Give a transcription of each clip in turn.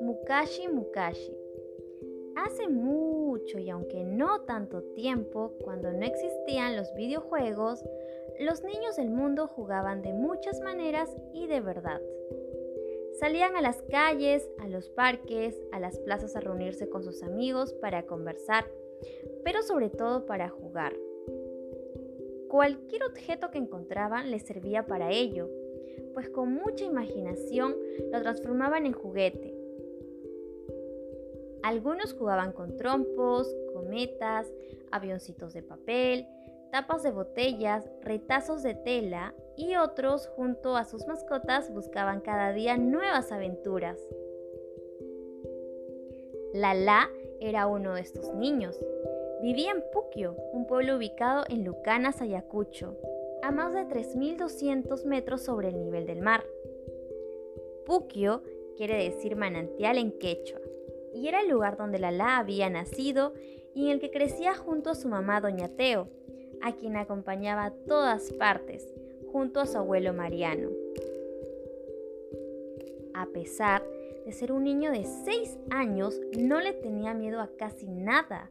Mukashi Mukashi. Hace mucho y aunque no tanto tiempo, cuando no existían los videojuegos, los niños del mundo jugaban de muchas maneras y de verdad. Salían a las calles, a los parques, a las plazas a reunirse con sus amigos para conversar, pero sobre todo para jugar. Cualquier objeto que encontraban les servía para ello, pues con mucha imaginación lo transformaban en juguete algunos jugaban con trompos, cometas, avioncitos de papel, tapas de botellas, retazos de tela y otros junto a sus mascotas buscaban cada día nuevas aventuras. Lala era uno de estos niños. Vivía en Puquio, un pueblo ubicado en Lucanas, Ayacucho, a más de 3.200 metros sobre el nivel del mar. Puquio quiere decir manantial en quechua y era el lugar donde Lala había nacido y en el que crecía junto a su mamá Doña Teo, a quien acompañaba a todas partes, junto a su abuelo Mariano. A pesar de ser un niño de 6 años, no le tenía miedo a casi nada,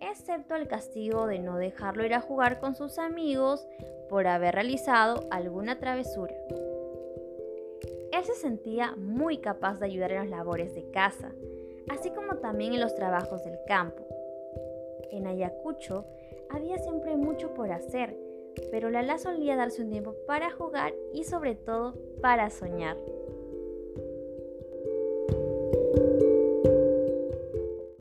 excepto al castigo de no dejarlo ir a jugar con sus amigos por haber realizado alguna travesura. Él se sentía muy capaz de ayudar en las labores de casa, así como también en los trabajos del campo. En Ayacucho había siempre mucho por hacer, pero Lala solía darse un tiempo para jugar y sobre todo para soñar.